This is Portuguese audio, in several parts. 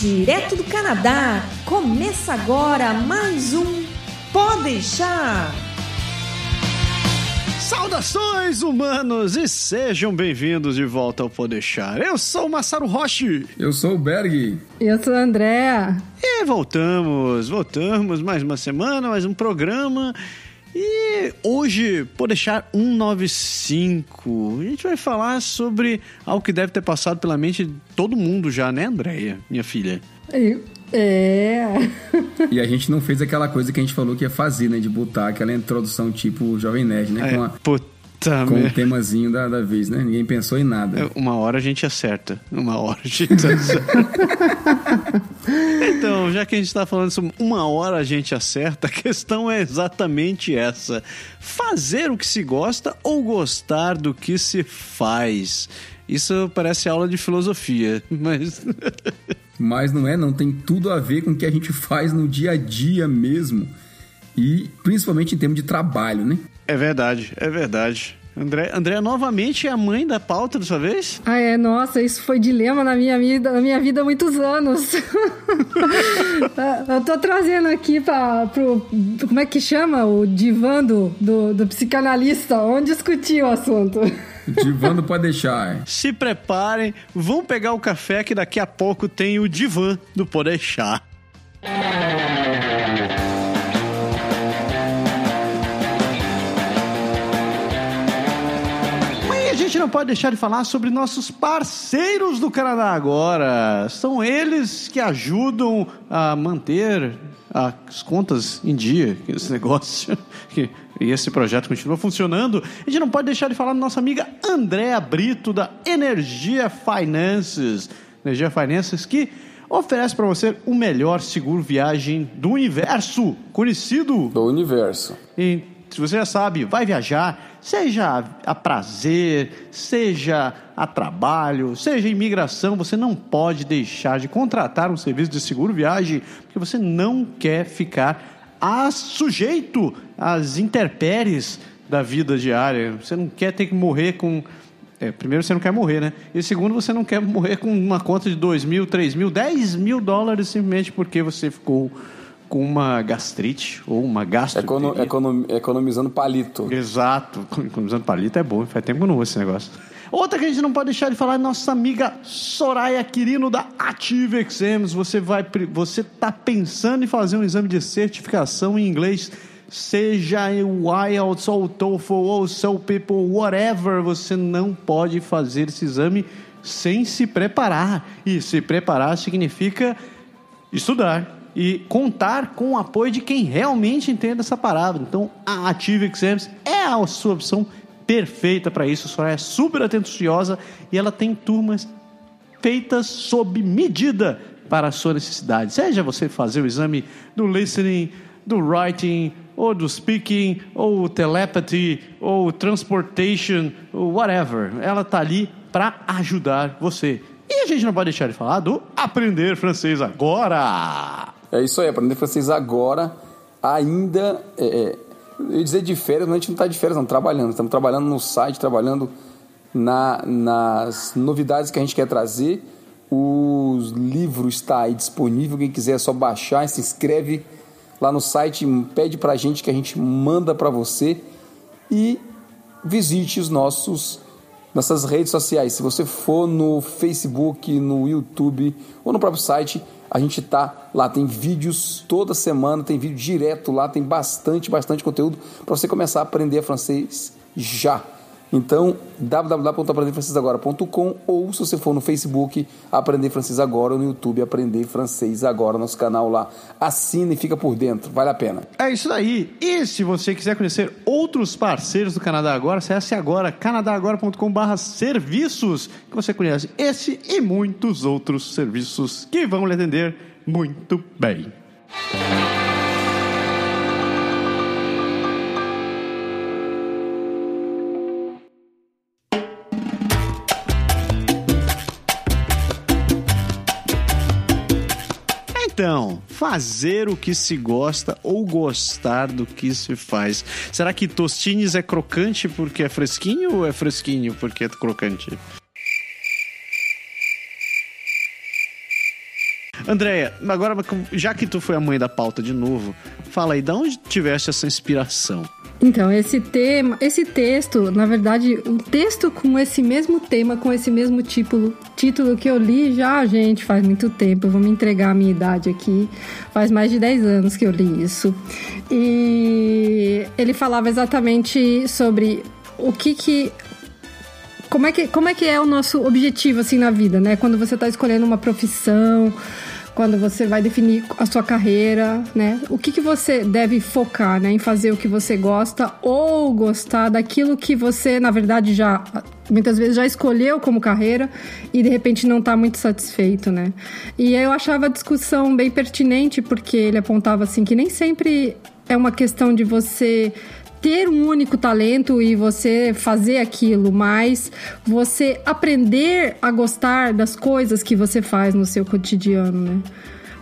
Direto do Canadá, começa agora mais um Pode deixar. Saudações, humanos, e sejam bem-vindos de volta ao Podeixar. Eu sou o Massaro Roche. Eu sou o Berg. Eu sou a Andréa. E voltamos, voltamos, mais uma semana, mais um programa. E hoje, Podeixar 195, a gente vai falar sobre algo que deve ter passado pela mente de todo mundo já, né, Andréia, minha filha? É. E a gente não fez aquela coisa que a gente falou que ia fazer, né? De botar aquela introdução tipo Jovem Nerd, né? É, Com, a, com o temazinho da, da vez, né? Ninguém pensou em nada. Uma hora a gente acerta. Uma hora a gente acerta. então, já que a gente está falando sobre uma hora a gente acerta, a questão é exatamente essa: fazer o que se gosta ou gostar do que se faz. Isso parece aula de filosofia, mas. Mas não é, não. Tem tudo a ver com o que a gente faz no dia a dia mesmo. E principalmente em termos de trabalho, né? é verdade, é verdade. André, André novamente é a mãe da pauta dessa vez? Ah, é, nossa, isso foi dilema na minha vida, na minha vida há muitos anos. Eu tô trazendo aqui para pro. Como é que chama? O divã do, do, do psicanalista, onde discutir o assunto. Divando pode deixar. Se preparem, vão pegar o café que daqui a pouco tem o divã do Podeixar. Não pode deixar de falar sobre nossos parceiros do Canadá agora. São eles que ajudam a manter as contas em dia, esse negócio. E esse projeto continua funcionando. A gente não pode deixar de falar da nossa amiga Andréa Brito, da Energia Finances. Energia Finances que oferece para você o melhor seguro viagem do universo, conhecido do universo. e se você já sabe, vai viajar, seja a prazer, seja a trabalho, seja a imigração, você não pode deixar de contratar um serviço de seguro viagem, porque você não quer ficar a sujeito às intempéries da vida diária. Você não quer ter que morrer com é, primeiro, você não quer morrer, né? E segundo, você não quer morrer com uma conta de 2 mil, 3 mil, 10 mil dólares simplesmente porque você ficou com uma gastrite ou uma gastro. Econo, econom, economizando palito. Exato. Economizando palito é bom. Faz tempo que eu não uso esse negócio. Outra que a gente não pode deixar de falar é nossa amiga Soraya Quirino da Ative Exams. Você vai, você tá pensando em fazer um exame de certificação em inglês, seja o IELTS ou o TOEFL ou o Soul People, whatever, você não pode fazer esse exame sem se preparar. E se preparar significa estudar e contar com o apoio de quem realmente entende essa parada. Então, a Ative Exams é a sua opção perfeita para isso. A é super atenciosa e ela tem turmas feitas sob medida para a sua necessidade. Seja você fazer o exame do listening, do writing, ou do speaking, ou telepathy, ou transportation, ou whatever. Ela está ali para ajudar você. E a gente não pode deixar de falar do Aprender Francês Agora. É isso aí, aprender francês agora, ainda. É, é, eu ia dizer de férias, mas a gente não está de férias, não, trabalhando. Estamos trabalhando no site, trabalhando na, nas novidades que a gente quer trazer. O livro está aí disponível, quem quiser é só baixar, se inscreve lá no site, pede para a gente que a gente manda para você e visite os nossos nossas redes sociais. Se você for no Facebook, no YouTube ou no próprio site, a gente tá lá, tem vídeos toda semana, tem vídeo direto lá, tem bastante, bastante conteúdo para você começar a aprender francês já. Então, www.aprenderfrancesagora.com ou se você for no Facebook, Aprender Francês Agora, ou no YouTube, Aprender Francês Agora, nosso canal lá. Assina e fica por dentro, vale a pena. É isso aí. E se você quiser conhecer outros parceiros do Canadá Agora, acesse agora canadagora.com.br serviços, que você conhece esse e muitos outros serviços que vão lhe atender muito bem. Então, fazer o que se gosta ou gostar do que se faz. Será que tostines é crocante porque é fresquinho ou é fresquinho porque é crocante? Andréia, agora já que tu foi a mãe da pauta de novo, fala aí, de onde tiveste essa inspiração? Então, esse tema, esse texto, na verdade, um texto com esse mesmo tema, com esse mesmo título, título que eu li já, gente, faz muito tempo. Eu vou me entregar a minha idade aqui. Faz mais de 10 anos que eu li isso. E ele falava exatamente sobre o que que como é que, como é que é o nosso objetivo assim na vida, né? Quando você está escolhendo uma profissão, quando você vai definir a sua carreira, né? O que, que você deve focar, né? Em fazer o que você gosta ou gostar daquilo que você, na verdade, já muitas vezes já escolheu como carreira e de repente não está muito satisfeito, né? E eu achava a discussão bem pertinente porque ele apontava assim que nem sempre é uma questão de você ter um único talento e você fazer aquilo, mas você aprender a gostar das coisas que você faz no seu cotidiano, né?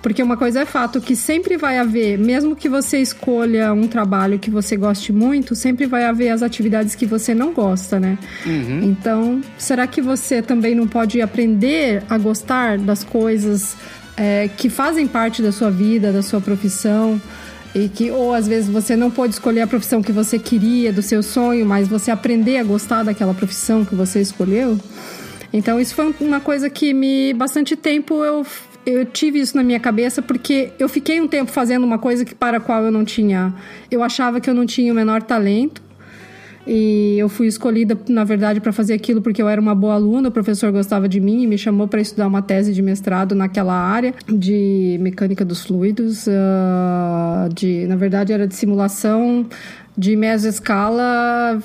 Porque uma coisa é fato que sempre vai haver, mesmo que você escolha um trabalho que você goste muito, sempre vai haver as atividades que você não gosta, né? Uhum. Então, será que você também não pode aprender a gostar das coisas é, que fazem parte da sua vida, da sua profissão? E que ou às vezes você não pode escolher a profissão que você queria do seu sonho, mas você aprender a gostar daquela profissão que você escolheu. Então isso foi uma coisa que me bastante tempo eu eu tive isso na minha cabeça porque eu fiquei um tempo fazendo uma coisa que para a qual eu não tinha, eu achava que eu não tinha o menor talento e eu fui escolhida, na verdade, para fazer aquilo porque eu era uma boa aluna, o professor gostava de mim e me chamou para estudar uma tese de mestrado naquela área de mecânica dos fluidos, uh, de, na verdade, era de simulação de mesoscala,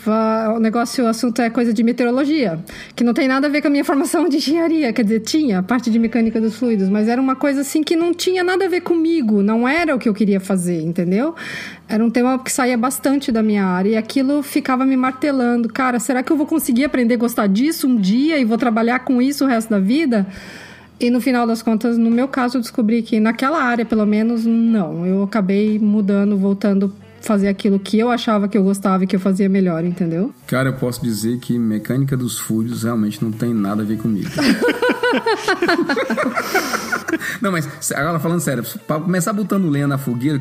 o negócio, o assunto é coisa de meteorologia, que não tem nada a ver com a minha formação de engenharia, quer dizer, tinha parte de mecânica dos fluidos, mas era uma coisa assim que não tinha nada a ver comigo, não era o que eu queria fazer, entendeu? Era um tema que saía bastante da minha área e aquilo ficava me martelando. Cara, será que eu vou conseguir aprender a gostar disso um dia e vou trabalhar com isso o resto da vida? E no final das contas, no meu caso, eu descobri que naquela área, pelo menos, não. Eu acabei mudando, voltando fazer aquilo que eu achava que eu gostava e que eu fazia melhor, entendeu? Cara, eu posso dizer que mecânica dos fluidos realmente não tem nada a ver comigo. Não, mas agora falando sério, para começar botando lenha na fogueira,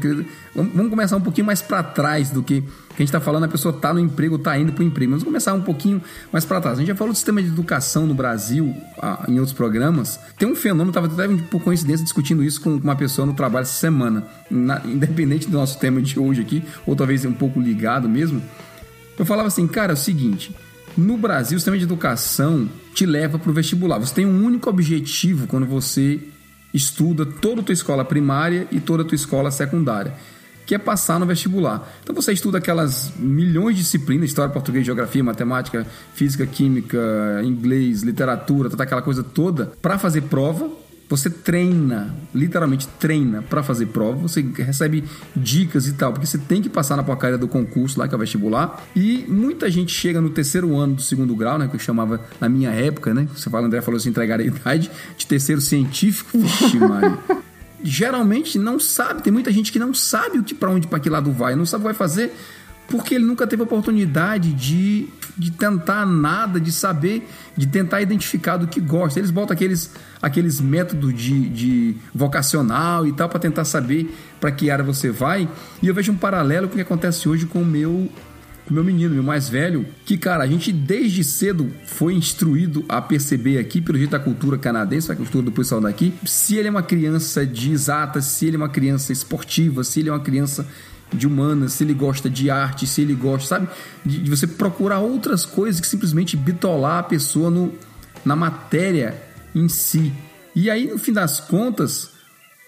vamos começar um pouquinho mais para trás do que, a gente está falando. A pessoa tá no emprego, tá indo para o emprego. Vamos começar um pouquinho mais para trás. A gente já falou do sistema de educação no Brasil ah, em outros programas. Tem um fenômeno, estava até por coincidência discutindo isso com uma pessoa no trabalho essa semana, na, independente do nosso tema de hoje aqui, ou talvez um pouco ligado mesmo. Eu falava assim, cara, é o seguinte. No Brasil, o sistema de educação te leva para o vestibular. Você tem um único objetivo quando você estuda toda a tua escola primária e toda a tua escola secundária, que é passar no vestibular. Então você estuda aquelas milhões de disciplinas, história, português, geografia, matemática, física, química, inglês, literatura, toda aquela coisa toda, para fazer prova você treina, literalmente treina para fazer prova, você recebe dicas e tal, porque você tem que passar na porcaria do concurso lá que é o vestibular. E muita gente chega no terceiro ano do segundo grau, né, que eu chamava na minha época, né? Você fala, André falou assim, entregar a idade de terceiro científico. Vixe, Maria. Geralmente não sabe, tem muita gente que não sabe o que para onde para que lado vai, não sabe o que vai fazer porque ele nunca teve oportunidade de, de tentar nada, de saber, de tentar identificar do que gosta. Eles botam aqueles, aqueles métodos de, de vocacional e tal para tentar saber para que área você vai. E eu vejo um paralelo com o que acontece hoje com o meu o meu menino, meu mais velho, que, cara, a gente desde cedo foi instruído a perceber aqui, pelo jeito da cultura canadense, a cultura do pessoal daqui, se ele é uma criança de exatas, se ele é uma criança esportiva, se ele é uma criança de humanas, se ele gosta de arte, se ele gosta, sabe? De, de, você procurar outras coisas que simplesmente bitolar a pessoa no, na matéria em si. E aí, no fim das contas,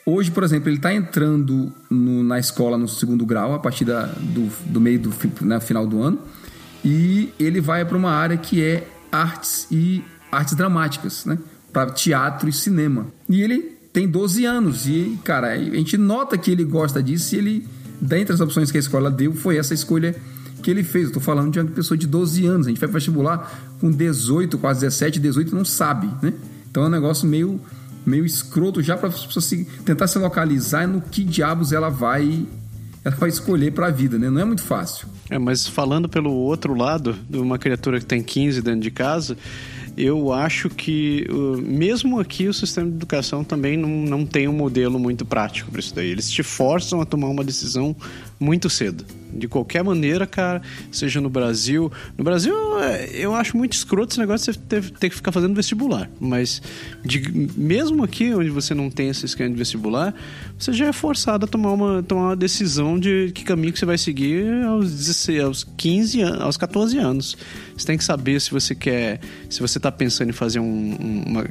hoje, por exemplo, ele está entrando no, na escola no segundo grau, a partir da, do, do meio do né, final do ano, e ele vai para uma área que é artes e artes dramáticas, né? Para teatro e cinema. E ele tem 12 anos, e, cara, a gente nota que ele gosta disso e ele dentre as opções que a escola deu, foi essa escolha que ele fez. Estou falando de uma pessoa de 12 anos. A gente vai vestibular com 18, quase 17, 18 não sabe, né? Então é um negócio meio, meio escroto já para a se, tentar se localizar no que diabos ela vai ela vai escolher para a vida, né? Não é muito fácil. É, mas falando pelo outro lado, de uma criatura que tem 15 dentro de casa, eu acho que, uh, mesmo aqui, o sistema de educação também não, não tem um modelo muito prático para isso daí. Eles te forçam a tomar uma decisão muito cedo. De qualquer maneira, cara, seja no Brasil. No Brasil, é, eu acho muito escroto esse negócio de você ter, ter que ficar fazendo vestibular. Mas, de, mesmo aqui, onde você não tem esse esquema de vestibular, você já é forçado a tomar uma, tomar uma decisão de que caminho que você vai seguir aos, 16, aos 15 anos, aos 14 anos. Você tem que saber se você quer. Se você está pensando em fazer um, uma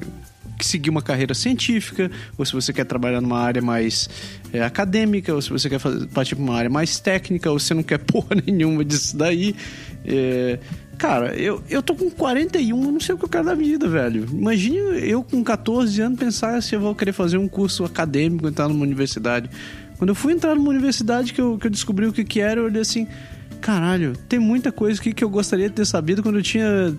seguir uma carreira científica, ou se você quer trabalhar numa área mais é, acadêmica, ou se você quer fazer, partir para uma área mais técnica, ou você não quer porra nenhuma disso daí. É, cara, eu, eu tô com 41, eu não sei o que eu quero da vida, velho. Imagine eu com 14 anos pensar se eu vou querer fazer um curso acadêmico, entrar numa universidade. Quando eu fui entrar numa universidade que eu, que eu descobri o que, que era, eu olhei assim caralho, tem muita coisa aqui que eu gostaria de ter sabido quando eu tinha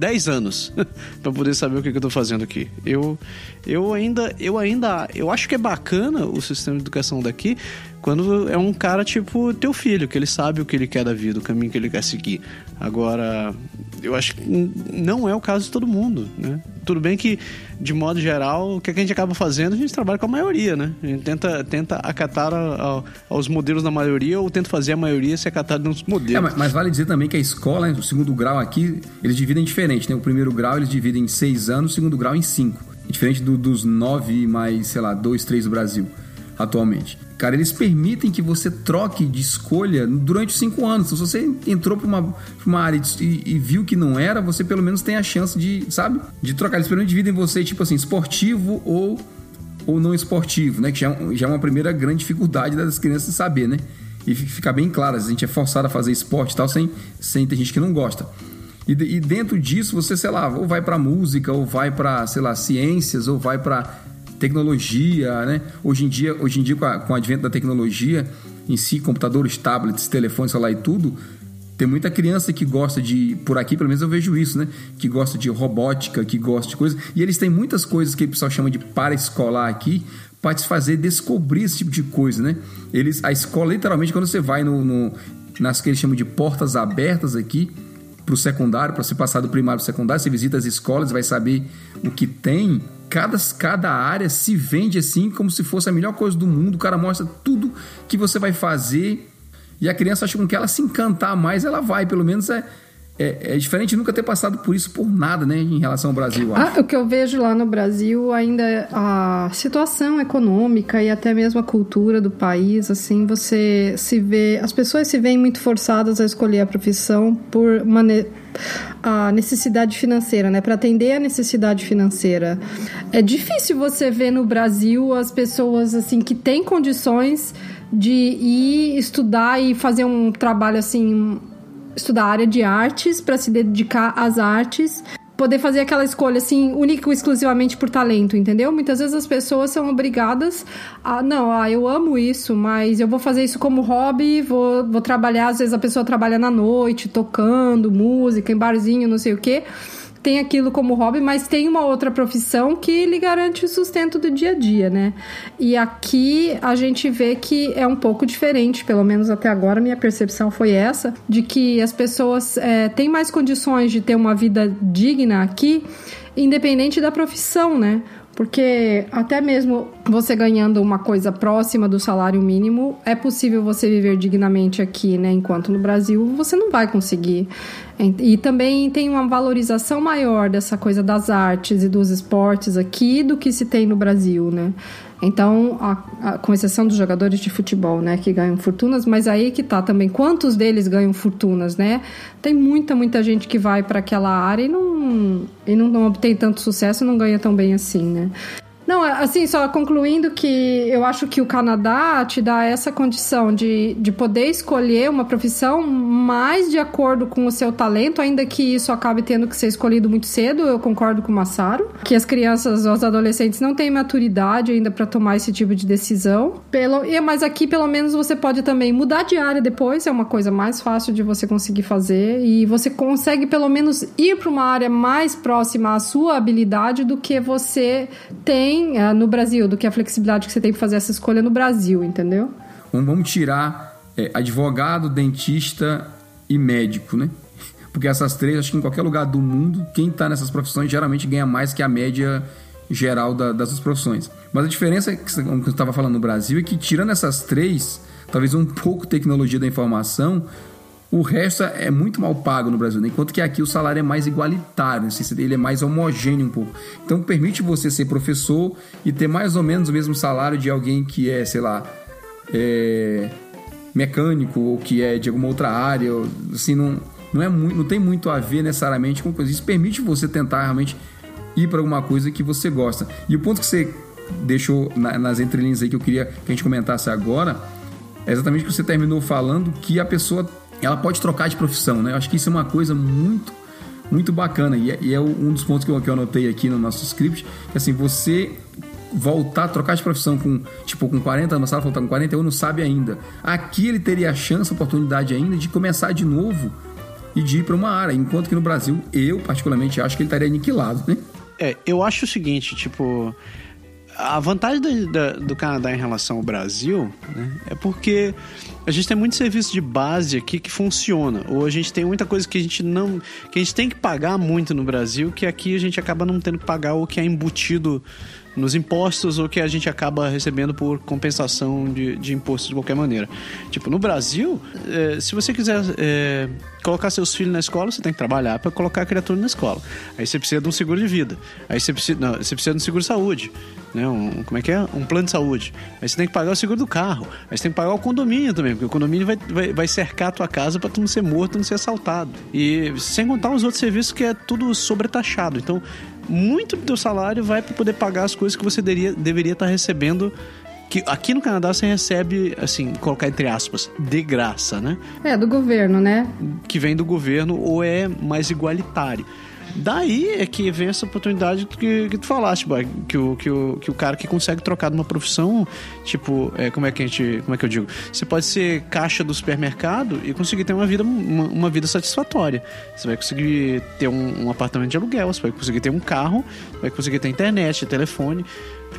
10 anos para poder saber o que, que eu tô fazendo aqui. Eu, eu ainda, eu ainda, eu acho que é bacana o sistema de educação daqui quando é um cara tipo teu filho, que ele sabe o que ele quer da vida, o caminho que ele quer seguir. Agora, eu acho que não é o caso de todo mundo, né? Tudo bem que, de modo geral, o que a gente acaba fazendo, a gente trabalha com a maioria, né? A gente tenta, tenta acatar a, a, aos modelos da maioria ou tenta fazer a maioria se acatar nos modelos. É, mas, mas, vale dizer também que a escola, o segundo grau aqui, eles dividem diferente, né? O primeiro grau eles dividem em seis anos, o segundo grau em cinco. Diferente do, dos nove mais, sei lá, dois, três do Brasil atualmente. Cara, eles permitem que você troque de escolha durante cinco anos. Então, se você entrou para uma, uma área e, e, viu que não era, você pelo menos tem a chance de, sabe? De trocar. Eles pelo dividem você, tipo assim, esportivo ou, ou não esportivo, né? Que já, é já é uma primeira grande dificuldade das crianças saber, né? E ficar bem claro, a gente é forçado a fazer esporte e tal, sem, sem ter gente que não gosta. E, e dentro disso, você, sei lá, ou vai para música, ou vai para, sei lá, ciências, ou vai para tecnologia, né? Hoje em dia, hoje em dia com, a, com o advento da tecnologia em si, computadores, tablets, telefones, celular e tudo, tem muita criança que gosta de, por aqui pelo menos eu vejo isso, né? Que gosta de robótica, que gosta de coisas. E eles têm muitas coisas que o pessoal chama de para-escolar aqui, para te fazer descobrir esse tipo de coisa, né? Eles, a escola, literalmente, quando você vai no, no nas que eles chamam de portas abertas aqui, para o secundário, para você passar do primário para o secundário, você visita as escolas, vai saber o que tem cada, cada área se vende assim como se fosse a melhor coisa do mundo. O cara mostra tudo que você vai fazer. E a criança acha que ela se encantar mais, ela vai. Pelo menos é, é, é, diferente nunca ter passado por isso por nada, né, em relação ao Brasil. Ah, o que eu vejo lá no Brasil ainda é a situação econômica e até mesmo a cultura do país, assim, você se vê, as pessoas se veem muito forçadas a escolher a profissão por a necessidade financeira, né? Para atender a necessidade financeira. É difícil você ver no Brasil as pessoas assim que têm condições de ir estudar e fazer um trabalho assim, estudar a área de artes para se dedicar às artes poder fazer aquela escolha assim, única exclusivamente por talento, entendeu? Muitas vezes as pessoas são obrigadas a, não, ah, eu amo isso, mas eu vou fazer isso como hobby, vou, vou trabalhar, às vezes a pessoa trabalha na noite, tocando música, em barzinho, não sei o quê tem aquilo como hobby, mas tem uma outra profissão que lhe garante o sustento do dia a dia, né? E aqui a gente vê que é um pouco diferente, pelo menos até agora minha percepção foi essa, de que as pessoas é, têm mais condições de ter uma vida digna aqui, independente da profissão, né? Porque até mesmo você ganhando uma coisa próxima do salário mínimo, é possível você viver dignamente aqui, né? Enquanto no Brasil você não vai conseguir. E também tem uma valorização maior dessa coisa das artes e dos esportes aqui do que se tem no Brasil, né? Então, a, a, com exceção dos jogadores de futebol, né, que ganham fortunas, mas aí que tá também quantos deles ganham fortunas, né? Tem muita, muita gente que vai para aquela área e não e não, não obtém tanto sucesso, não ganha tão bem assim, né? Não, assim, só concluindo que eu acho que o Canadá te dá essa condição de, de poder escolher uma profissão mais de acordo com o seu talento, ainda que isso acabe tendo que ser escolhido muito cedo. Eu concordo com o Massaro, que as crianças, os adolescentes não têm maturidade ainda para tomar esse tipo de decisão. Pelo, mas aqui, pelo menos, você pode também mudar de área depois, é uma coisa mais fácil de você conseguir fazer, e você consegue, pelo menos, ir para uma área mais próxima à sua habilidade do que você tem tem uh, no Brasil, do que a flexibilidade que você tem para fazer essa escolha no Brasil, entendeu? Vamos tirar é, advogado, dentista e médico, né? Porque essas três, acho que em qualquer lugar do mundo, quem está nessas profissões geralmente ganha mais que a média geral da, das profissões. Mas a diferença, que você estava falando no Brasil, é que tirando essas três, talvez um pouco tecnologia da informação, o resto é muito mal pago no Brasil, né? enquanto que aqui o salário é mais igualitário, ele é mais homogêneo um pouco. Então permite você ser professor e ter mais ou menos o mesmo salário de alguém que é, sei lá, é mecânico ou que é de alguma outra área, assim, não, não, é muito, não tem muito a ver necessariamente com coisa. Isso permite você tentar realmente ir para alguma coisa que você gosta. E o ponto que você deixou na, nas entrelinhas aí que eu queria que a gente comentasse agora é exatamente o que você terminou falando, que a pessoa ela pode trocar de profissão, né? Eu acho que isso é uma coisa muito muito bacana e é, e é um dos pontos que eu, que eu anotei aqui no nosso script, que assim, você voltar, trocar de profissão com, tipo, com 40 anos, sabe, faltar com 41, não sabe ainda. Aqui ele teria a chance, a oportunidade ainda de começar de novo e de ir para uma área, enquanto que no Brasil, eu particularmente acho que ele estaria aniquilado, né? É, eu acho o seguinte, tipo, a vantagem do, do, Canadá em relação ao Brasil né, é porque a gente tem muito serviço de base aqui que funciona. Ou a gente tem muita coisa que a gente não. que a gente tem que pagar muito no Brasil, que aqui a gente acaba não tendo que pagar o que é embutido nos impostos ou que a gente acaba recebendo por compensação de, de impostos de qualquer maneira. Tipo, no Brasil, é, se você quiser é, colocar seus filhos na escola, você tem que trabalhar para colocar a criatura na escola. Aí você precisa de um seguro de vida. Aí você precisa, não, você precisa de um seguro de saúde. Né? Um, como é que é? Um plano de saúde. Aí você tem que pagar o seguro do carro. Aí você tem que pagar o condomínio também, porque o condomínio vai, vai, vai cercar a tua casa para tu não ser morto, não ser assaltado. E sem contar os outros serviços que é tudo sobretaxado. Então, muito do teu salário vai para poder pagar as coisas que você deveria, deveria estar tá recebendo que aqui no Canadá você recebe, assim, colocar entre aspas, de graça, né? É, do governo, né? Que vem do governo ou é mais igualitário. Daí é que vem essa oportunidade que, que tu falaste, tipo, que o, que, o, que o cara que consegue trocar de uma profissão, tipo, é, como é que a gente. Como é que eu digo? Você pode ser caixa do supermercado e conseguir ter uma vida, uma, uma vida satisfatória. Você vai conseguir ter um, um, apartamento de aluguel, você vai conseguir ter um carro, vai conseguir ter internet, telefone.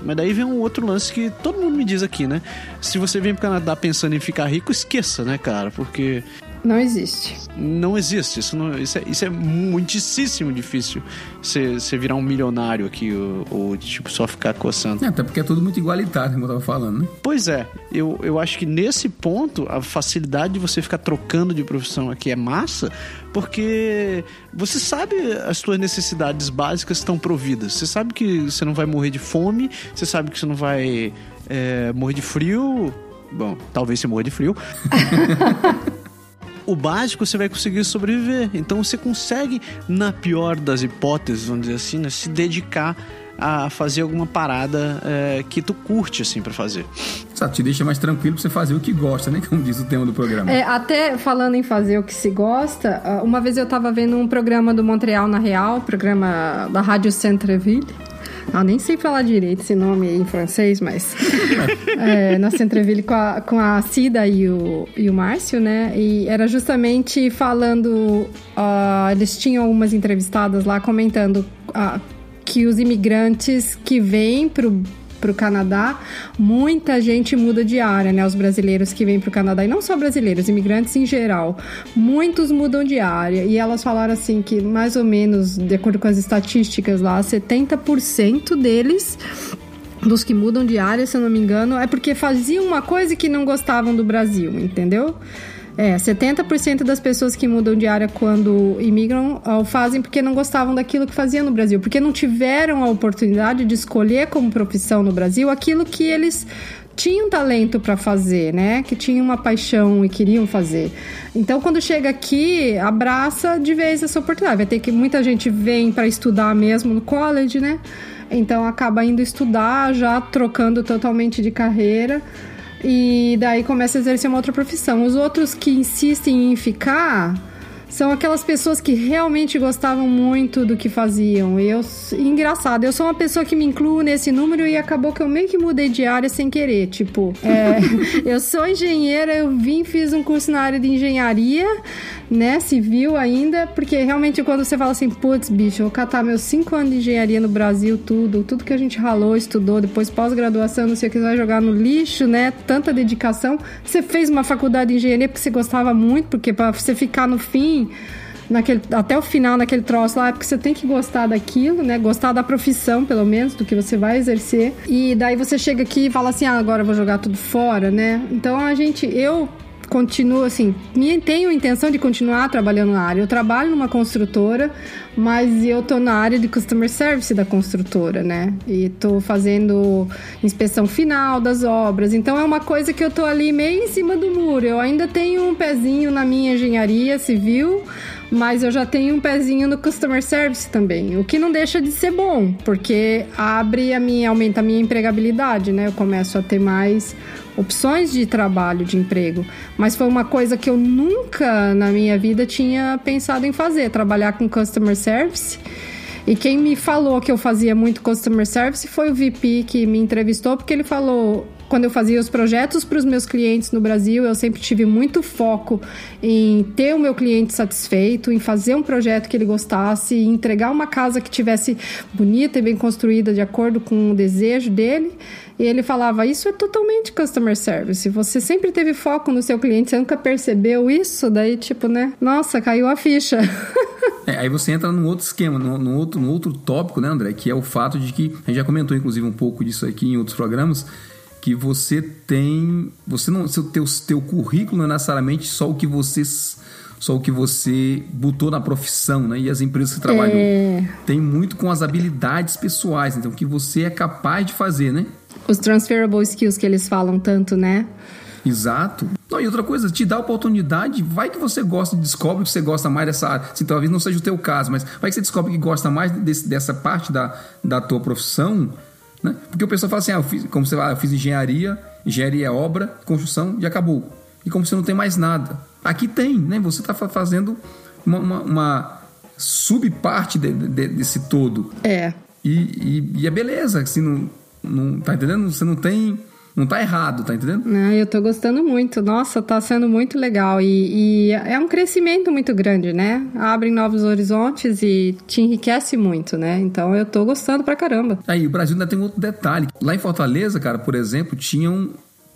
Mas daí vem um outro lance que todo mundo me diz aqui, né? Se você vem pro Canadá pensando em ficar rico, esqueça, né, cara? Porque não existe. Não existe. Isso, não, isso, é, isso é muitíssimo difícil. Você virar um milionário aqui ou, ou, tipo, só ficar coçando. É, até porque é tudo muito igualitário, como eu tava falando, né? Pois é. Eu, eu acho que nesse ponto, a facilidade de você ficar trocando de profissão aqui é massa, porque você sabe as suas necessidades básicas estão providas. Você sabe que você não vai morrer de fome, você sabe que você não vai é, morrer de frio. Bom, talvez você morra de frio. o básico você vai conseguir sobreviver. Então você consegue, na pior das hipóteses, vamos dizer assim, né, se dedicar a fazer alguma parada é, que tu curte, assim, para fazer. Sabe, te deixa mais tranquilo pra você fazer o que gosta, né? Como diz o tema do programa. É, até falando em fazer o que se gosta, ah, uma vez eu tava vendo um programa do Montreal na Real, programa da Rádio Centreville. Ah, nem sei falar direito esse nome em francês, mas. é, na Centreville com a, com a Cida e o, e o Márcio, né? E era justamente falando. Uh, eles tinham algumas entrevistadas lá comentando. Uh, que os imigrantes que vêm pro para o Canadá, muita gente muda de área, né? Os brasileiros que vêm para o Canadá, e não só brasileiros, imigrantes em geral, muitos mudam de área. E elas falaram assim que, mais ou menos, de acordo com as estatísticas lá, 70% deles dos que mudam de área, se eu não me engano, é porque faziam uma coisa que não gostavam do Brasil, entendeu? É, 70% das pessoas que mudam de área quando imigram o fazem porque não gostavam daquilo que faziam no Brasil, porque não tiveram a oportunidade de escolher como profissão no Brasil aquilo que eles tinham talento para fazer, né? Que tinham uma paixão e queriam fazer. Então, quando chega aqui, abraça de vez essa oportunidade. Vai ter que muita gente vem para estudar mesmo no college, né? Então acaba indo estudar, já trocando totalmente de carreira e daí começa a exercer uma outra profissão. Os outros que insistem em ficar são aquelas pessoas que realmente gostavam muito do que faziam. Eu, engraçado, eu sou uma pessoa que me incluo nesse número e acabou que eu meio que mudei de área sem querer. Tipo, é, eu sou engenheira, eu vim, fiz um curso na área de engenharia, né, civil ainda, porque realmente quando você fala assim, putz, bicho, vou catar meus cinco anos de engenharia no Brasil, tudo, tudo que a gente ralou, estudou, depois pós-graduação, não sei o que, você vai jogar no lixo, né, tanta dedicação. Você fez uma faculdade de engenharia porque você gostava muito, porque para você ficar no fim naquele, até o final naquele troço lá, porque você tem que gostar daquilo, né? Gostar da profissão, pelo menos, do que você vai exercer. E daí você chega aqui e fala assim: ah, agora eu vou jogar tudo fora, né? Então a gente, eu continuo assim, tenho intenção de continuar trabalhando na área. Eu trabalho numa construtora, mas eu tô na área de customer service da construtora, né? E tô fazendo inspeção final das obras. Então é uma coisa que eu tô ali meio em cima do muro. Eu ainda tenho um pezinho na minha engenharia civil, mas eu já tenho um pezinho no customer service também, o que não deixa de ser bom, porque abre a minha, aumenta a minha empregabilidade, né? Eu começo a ter mais opções de trabalho, de emprego. Mas foi uma coisa que eu nunca na minha vida tinha pensado em fazer, trabalhar com customer service. E quem me falou que eu fazia muito customer service foi o VP que me entrevistou, porque ele falou: quando eu fazia os projetos para os meus clientes no Brasil, eu sempre tive muito foco em ter o meu cliente satisfeito, em fazer um projeto que ele gostasse, em entregar uma casa que tivesse bonita e bem construída de acordo com o desejo dele. E ele falava: Isso é totalmente customer service. Você sempre teve foco no seu cliente, você nunca percebeu isso? Daí, tipo, né? Nossa, caiu a ficha. É, aí você entra num outro esquema, num, num, outro, num outro tópico, né, André? Que é o fato de que, a gente já comentou inclusive um pouco disso aqui em outros programas, que você tem. Você não. Seu teu, teu currículo não é necessariamente só o que você só o que você botou na profissão, né? E as empresas que trabalham. É... Tem muito com as habilidades pessoais, então, o que você é capaz de fazer, né? Os transferable skills que eles falam tanto, né? Exato. Não, e outra coisa, te dá oportunidade, vai que você gosta, descobre que você gosta mais dessa área. Se talvez não seja o teu caso, mas vai que você descobre que gosta mais desse, dessa parte da, da tua profissão, né? Porque o pessoal fala assim, ah, eu fiz, como você fala, eu fiz engenharia, engenharia é obra, construção e acabou. E como você não tem mais nada. Aqui tem, né? Você está fazendo uma, uma, uma subparte de, de, desse todo. É. E, e, e é beleza, assim, não, não, tá entendendo? Você não tem. Não tá errado, tá entendendo? Não, eu tô gostando muito. Nossa, tá sendo muito legal. E, e, é um crescimento muito grande, né? Abre novos horizontes e te enriquece muito, né? Então eu tô gostando pra caramba. Aí, o Brasil ainda tem um outro detalhe. Lá em Fortaleza, cara, por exemplo, tinham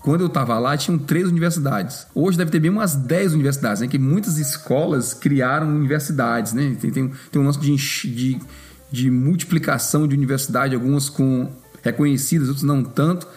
quando eu estava lá, tinham três universidades. Hoje deve ter bem umas dez universidades, né? Que muitas escolas criaram universidades, né? Tem, tem, tem um lance de, de, de multiplicação de universidade, algumas com reconhecidas, outros não tanto.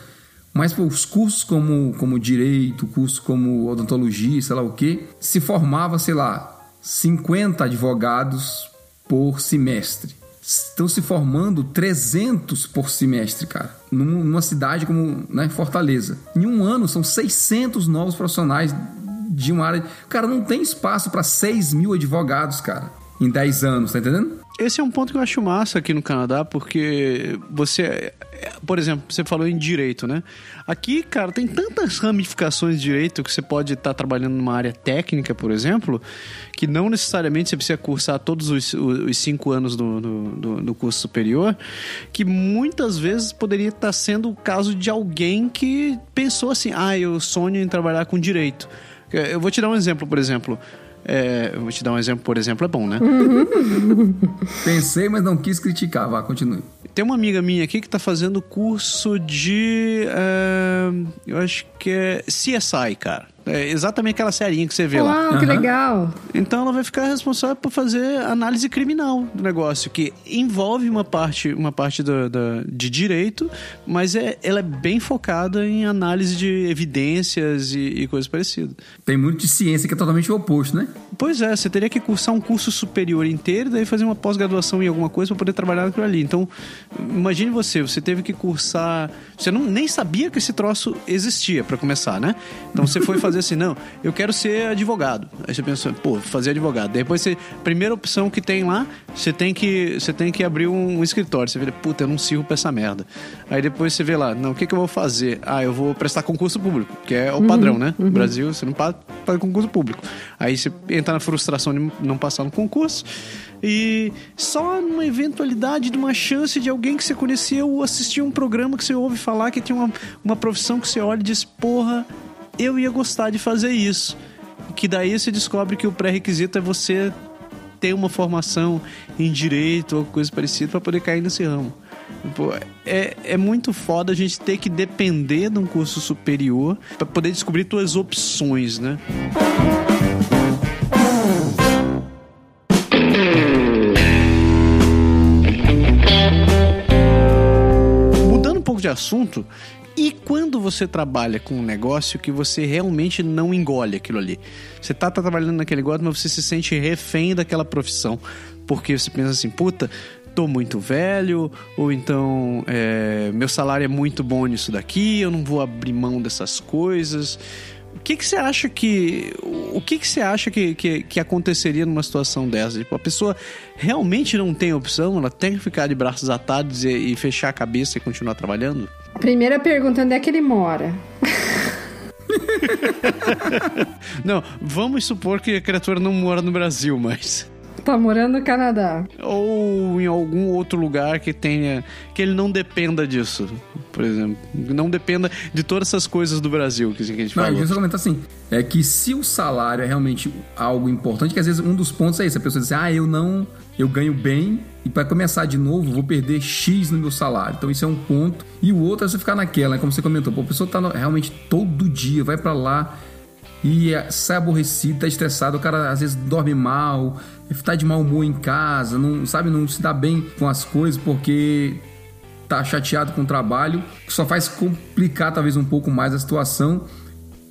Mas pô, os cursos como, como direito, cursos como odontologia, sei lá o que, se formava, sei lá, 50 advogados por semestre. Estão se formando 300 por semestre, cara. Numa cidade como né, Fortaleza. Em um ano são 600 novos profissionais de uma área. Cara, não tem espaço para 6 mil advogados, cara, em 10 anos, tá entendendo? Esse é um ponto que eu acho massa aqui no Canadá, porque você, por exemplo, você falou em direito, né? Aqui, cara, tem tantas ramificações de direito que você pode estar trabalhando numa área técnica, por exemplo, que não necessariamente você precisa cursar todos os, os cinco anos do, do, do, curso superior, que muitas vezes poderia estar sendo o caso de alguém que pensou assim: ah, eu sonho em trabalhar com direito. Eu vou te dar um exemplo, por exemplo. É, vou te dar um exemplo, por exemplo, é bom, né? Pensei, mas não quis criticar. Vá, continue. Tem uma amiga minha aqui que está fazendo curso de. Uh, eu acho que é CSI, cara. É exatamente aquela serinha que você vê Uau, lá. Uau, que uhum. legal. Então ela vai ficar responsável por fazer análise criminal do negócio, que envolve uma parte, uma parte do, do de direito, mas é, ela é bem focada em análise de evidências e, e coisas parecidas. Tem muito de ciência que é totalmente o oposto, né? Pois é, você teria que cursar um curso superior inteiro, daí fazer uma pós-graduação em alguma coisa para poder trabalhar naquilo ali. Então, imagine você, você teve que cursar. Você não, nem sabia que esse troço existia, para começar, né? Então você foi fazer assim, não, eu quero ser advogado. Aí você pensa, pô, fazer advogado. Depois você, primeira opção que tem lá, você tem que, você tem que abrir um, um escritório. Você vê, puta, eu não sirvo pra essa merda. Aí depois você vê lá, não, o que, que eu vou fazer? Ah, eu vou prestar concurso público, que é o padrão, uhum, né? No uhum. Brasil, você não para concurso público. Aí você entra na frustração de não passar no concurso. E só numa eventualidade de uma chance de alguém que você conhecia ou assistir um programa que você ouve falar que tem uma, uma profissão que você olha e diz, porra, eu ia gostar de fazer isso. Que daí você descobre que o pré-requisito é você ter uma formação em direito ou coisa parecida para poder cair nesse ramo. É, é muito foda a gente ter que depender de um curso superior para poder descobrir suas opções, né? Mudando um pouco de assunto, e quando você trabalha com um negócio que você realmente não engole aquilo ali? Você tá, tá trabalhando naquele negócio, mas você se sente refém daquela profissão. Porque você pensa assim, puta, tô muito velho, ou então é, meu salário é muito bom nisso daqui, eu não vou abrir mão dessas coisas. O que, que você acha que. O que, que você acha que, que, que aconteceria numa situação dessa? Tipo, a pessoa realmente não tem opção, ela tem que ficar de braços atados e, e fechar a cabeça e continuar trabalhando? Primeira pergunta: onde é que ele mora? não, vamos supor que a criatura não mora no Brasil, mas. Tá morando no Canadá. Ou em algum outro lugar que tenha. que ele não dependa disso, por exemplo. Não dependa de todas essas coisas do Brasil que a gente não, falou. Eu comentar assim: é que se o salário é realmente algo importante, que às vezes um dos pontos é esse: a pessoa diz, ah, eu não. Eu ganho bem e para começar de novo vou perder X no meu salário. Então isso é um ponto. E o outro é você ficar naquela, né? como você comentou, pô, a pessoa tá realmente todo dia, vai para lá e é, sai aborrecido, tá estressado, o cara às vezes dorme mal, tá de mau humor em casa, não sabe, não se dá bem com as coisas porque tá chateado com o trabalho, só faz complicar talvez um pouco mais a situação.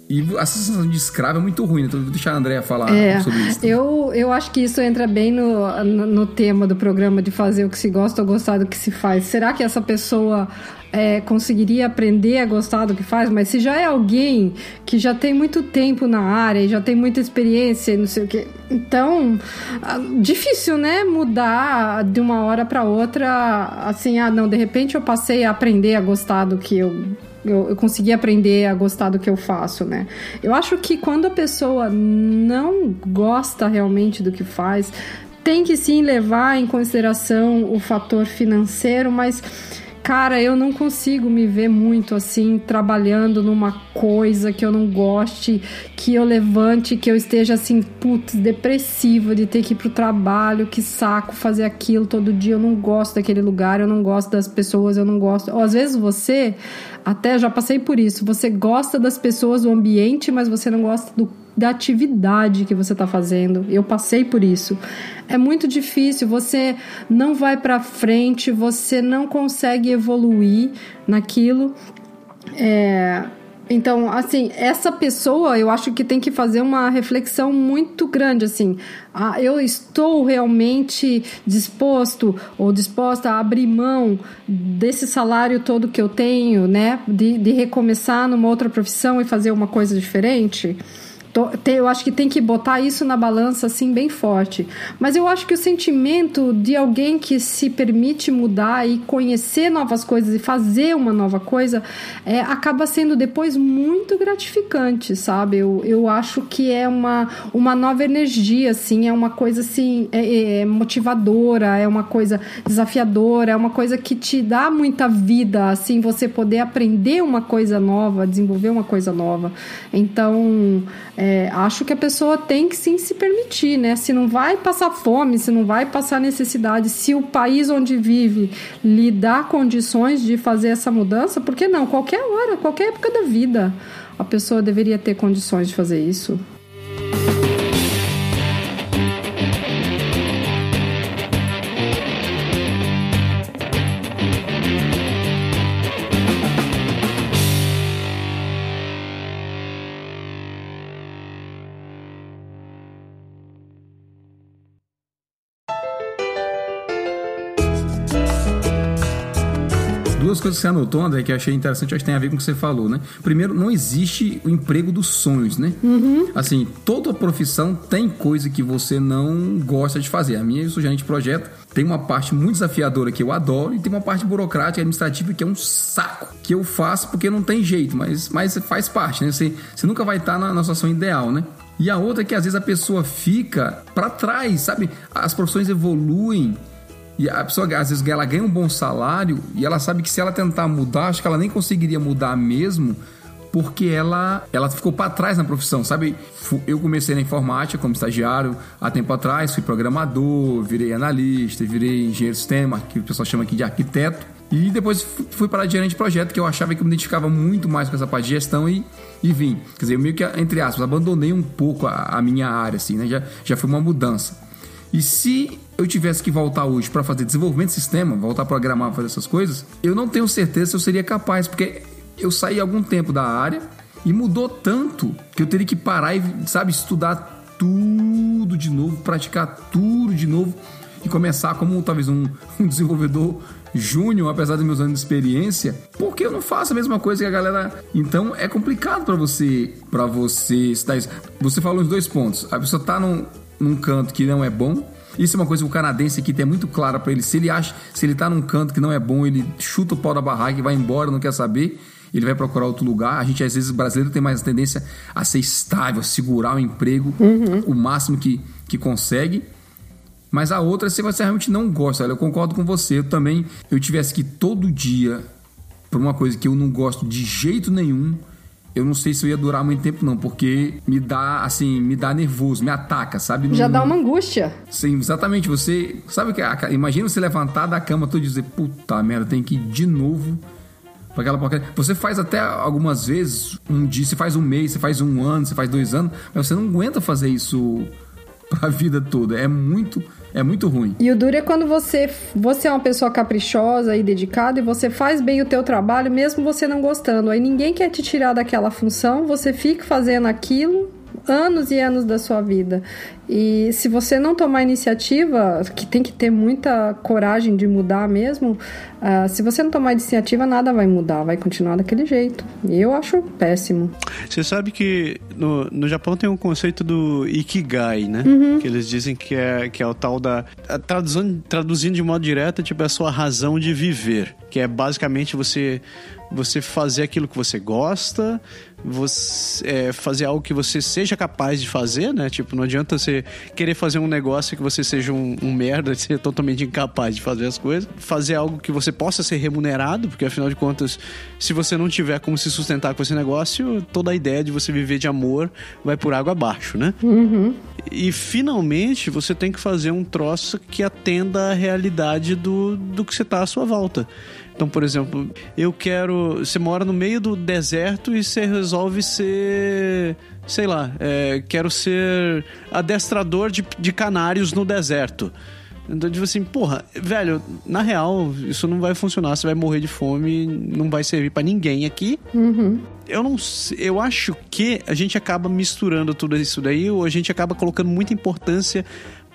E a sensação de escravo é muito ruim, né? Então, vou deixar a Andrea falar é, sobre isso. Eu, eu acho que isso entra bem no, no, no, tema do programa de fazer o que se gosta ou gostar do que se faz. Será que essa pessoa é, conseguiria aprender a gostar do que faz? Mas se já é alguém que já tem muito tempo na área e já tem muita experiência e não sei o que. Então, ah, difícil, né? Mudar de uma hora para outra. Assim, ah, não, de repente eu passei a aprender a gostar do que eu eu, eu consegui aprender a gostar do que eu faço, né? Eu acho que quando a pessoa não gosta realmente do que faz, tem que sim levar em consideração o fator financeiro, mas cara, eu não consigo me ver muito assim, trabalhando numa coisa que eu não goste, que eu levante, que eu esteja assim, putz, depressiva de ter que ir pro trabalho, que saco fazer aquilo todo dia. Eu não gosto daquele lugar, eu não gosto das pessoas, eu não gosto. Ou às vezes você, até já passei por isso, você gosta das pessoas, do ambiente, mas você não gosta do da atividade que você está fazendo. Eu passei por isso. É muito difícil, você não vai para frente, você não consegue evoluir naquilo. É, então, assim, essa pessoa eu acho que tem que fazer uma reflexão muito grande, assim. Ah, eu estou realmente disposto ou disposta a abrir mão desse salário todo que eu tenho, né? De, de recomeçar numa outra profissão e fazer uma coisa diferente? Eu acho que tem que botar isso na balança assim bem forte. Mas eu acho que o sentimento de alguém que se permite mudar e conhecer novas coisas e fazer uma nova coisa é, acaba sendo depois muito gratificante, sabe? Eu, eu acho que é uma, uma nova energia, assim, é uma coisa assim é, é motivadora, é uma coisa desafiadora, é uma coisa que te dá muita vida, assim, você poder aprender uma coisa nova, desenvolver uma coisa nova. Então é, acho que a pessoa tem que sim se permitir, né? Se não vai passar fome, se não vai passar necessidade, se o país onde vive lhe dá condições de fazer essa mudança, por que não? Qualquer hora, qualquer época da vida, a pessoa deveria ter condições de fazer isso. Duas coisas que você anotou, André, que eu achei interessante, acho que tem a ver com o que você falou, né? Primeiro, não existe o emprego dos sonhos, né? Uhum. Assim, toda profissão tem coisa que você não gosta de fazer. A minha, eu sou gerente de projeto, tem uma parte muito desafiadora que eu adoro e tem uma parte burocrática, administrativa que é um saco, que eu faço porque não tem jeito, mas, mas faz parte, né? Você, você nunca vai estar na, na situação ideal, né? E a outra é que às vezes a pessoa fica para trás, sabe? As profissões evoluem, e a pessoa, às vezes, ela ganha um bom salário e ela sabe que se ela tentar mudar, acho que ela nem conseguiria mudar mesmo, porque ela, ela ficou para trás na profissão, sabe? Eu comecei na informática como estagiário há tempo atrás, fui programador, virei analista, virei engenheiro de sistema, que o pessoal chama aqui de arquiteto. E depois fui para gerente de projeto, que eu achava que eu me identificava muito mais com essa parte de gestão e, e vim. Quer dizer, eu meio que, entre aspas, abandonei um pouco a, a minha área, assim, né? Já, já foi uma mudança. E se eu tivesse que voltar hoje para fazer desenvolvimento de sistema, voltar a programar, fazer essas coisas, eu não tenho certeza se eu seria capaz, porque eu saí algum tempo da área e mudou tanto que eu teria que parar e, sabe, estudar tudo de novo, praticar tudo de novo e começar como talvez um, um desenvolvedor júnior, apesar dos meus anos de experiência, porque eu não faço a mesma coisa que a galera. Então é complicado para você, para você estar isso. Você falou os dois pontos. A pessoa tá num, num canto que não é bom. Isso é uma coisa que o canadense aqui tem muito clara para ele. Se ele acha, se ele tá num canto que não é bom, ele chuta o pau da barraca e vai embora, não quer saber ele vai procurar outro lugar. A gente, às vezes, brasileiro tem mais tendência a ser estável, a segurar o emprego uhum. o máximo que, que consegue. Mas a outra, se você realmente não gosta, eu concordo com você. Eu também, eu tivesse que todo dia por uma coisa que eu não gosto de jeito nenhum, eu não sei se eu ia durar muito tempo não, porque me dá assim, me dá nervoso, me ataca, sabe? Já dá uma angústia. Sim, exatamente. Você sabe que imagina você levantar da cama todo e dizer, puta merda, tem que ir de novo para aquela porcaria. Você faz até algumas vezes um dia, você faz um mês, você faz um ano, você faz dois anos, mas você não aguenta fazer isso para a vida toda. É muito é muito ruim. E o duro é quando você, você é uma pessoa caprichosa e dedicada e você faz bem o teu trabalho mesmo você não gostando. Aí ninguém quer te tirar daquela função, você fica fazendo aquilo anos e anos da sua vida. E se você não tomar iniciativa, que tem que ter muita coragem de mudar mesmo, uh, se você não tomar iniciativa, nada vai mudar, vai continuar daquele jeito. E eu acho péssimo. Você sabe que no, no Japão tem um conceito do Ikigai, né? Uhum. Que eles dizem que é, que é o tal da. Traduzindo, traduzindo de modo direto, tipo, é a sua razão de viver. Que é basicamente você você fazer aquilo que você gosta, você é, fazer algo que você seja capaz de fazer, né? Tipo, não adianta você querer fazer um negócio que você seja um, um merda, ser totalmente incapaz de fazer as coisas. Fazer algo que você possa ser remunerado, porque afinal de contas, se você não tiver como se sustentar com esse negócio, toda a ideia de você viver de amor vai por água abaixo, né? Uhum. E finalmente você tem que fazer um troço que atenda à realidade do, do que você tá à sua volta. Então, por exemplo, eu quero. Você mora no meio do deserto e você resolve ser. Sei lá, é, quero ser adestrador de, de canários no deserto. Então, tipo assim, porra, velho, na real, isso não vai funcionar, você vai morrer de fome, não vai servir para ninguém aqui. Uhum. Eu não eu acho que a gente acaba misturando tudo isso daí, ou a gente acaba colocando muita importância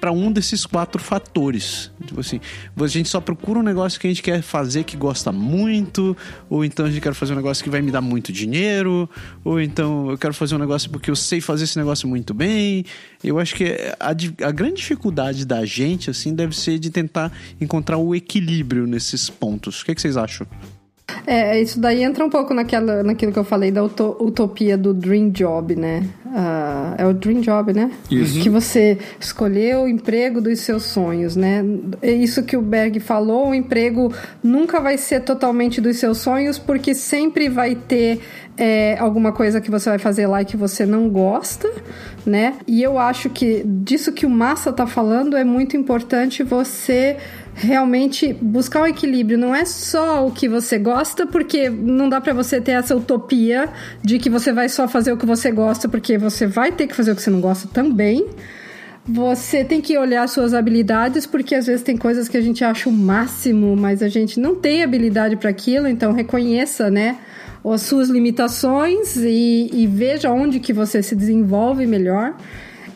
para um desses quatro fatores. Tipo assim, a gente só procura um negócio que a gente quer fazer que gosta muito, ou então a gente quer fazer um negócio que vai me dar muito dinheiro, ou então eu quero fazer um negócio porque eu sei fazer esse negócio muito bem. Eu acho que a, a grande dificuldade da gente, assim, deve ser de tentar encontrar o equilíbrio nesses pontos. O que, é que vocês acham? É, isso daí entra um pouco naquela, naquilo que eu falei da utopia do dream job, né? Uh, é o dream job, né? Isso. Que você escolheu o emprego dos seus sonhos, né? É isso que o Berg falou, o emprego nunca vai ser totalmente dos seus sonhos, porque sempre vai ter é, alguma coisa que você vai fazer lá e que você não gosta, né? E eu acho que disso que o Massa tá falando é muito importante você realmente buscar o equilíbrio. Não é só o que você gosta, porque não dá para você ter essa utopia de que você vai só fazer o que você gosta, porque você vai ter que fazer o que você não gosta também. Você tem que olhar suas habilidades, porque às vezes tem coisas que a gente acha o máximo, mas a gente não tem habilidade para aquilo, então reconheça, né? As suas limitações e, e veja onde que você se desenvolve melhor.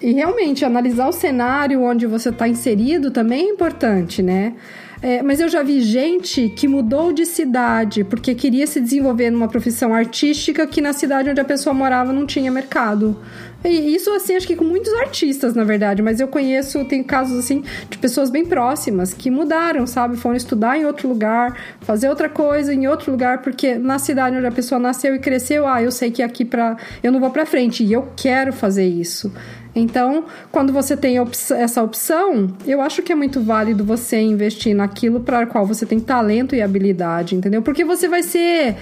E realmente, analisar o cenário onde você está inserido também é importante, né? É, mas eu já vi gente que mudou de cidade porque queria se desenvolver numa profissão artística que na cidade onde a pessoa morava não tinha mercado. E isso, assim, acho que com muitos artistas, na verdade, mas eu conheço, tem casos, assim, de pessoas bem próximas que mudaram, sabe? Foram estudar em outro lugar, fazer outra coisa em outro lugar, porque na cidade onde a pessoa nasceu e cresceu, ah, eu sei que aqui pra. Eu não vou pra frente e eu quero fazer isso. Então, quando você tem essa opção, eu acho que é muito válido você investir naquilo para qual você tem talento e habilidade, entendeu? Porque você vai ser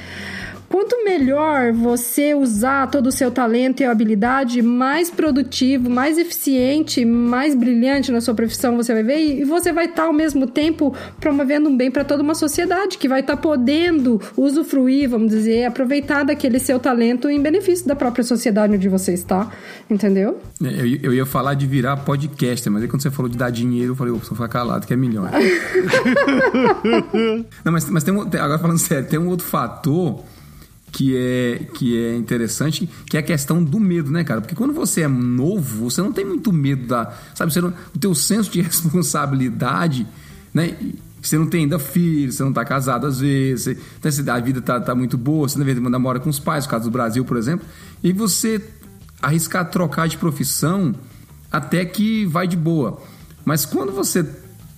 quanto melhor você usar todo o seu talento e habilidade, mais produtivo, mais eficiente, mais brilhante na sua profissão você vai ver e você vai estar ao mesmo tempo promovendo um bem para toda uma sociedade que vai estar podendo usufruir, vamos dizer, aproveitar daquele seu talento em benefício da própria sociedade onde você está, entendeu? Eu, eu ia falar de virar podcaster, mas aí quando você falou de dar dinheiro, eu falei, vou ficar calado, que é milhões. Não, mas, mas tem um, agora falando sério, tem um outro fator que é, que é interessante, que é a questão do medo, né, cara? Porque quando você é novo, você não tem muito medo da. Sabe, você não, o teu senso de responsabilidade, né? Você não tem ainda filho, você não está casado às vezes, você, então, a vida tá, tá muito boa, você ainda mora com os pais, no caso do Brasil, por exemplo, e você arriscar trocar de profissão até que vai de boa. Mas quando você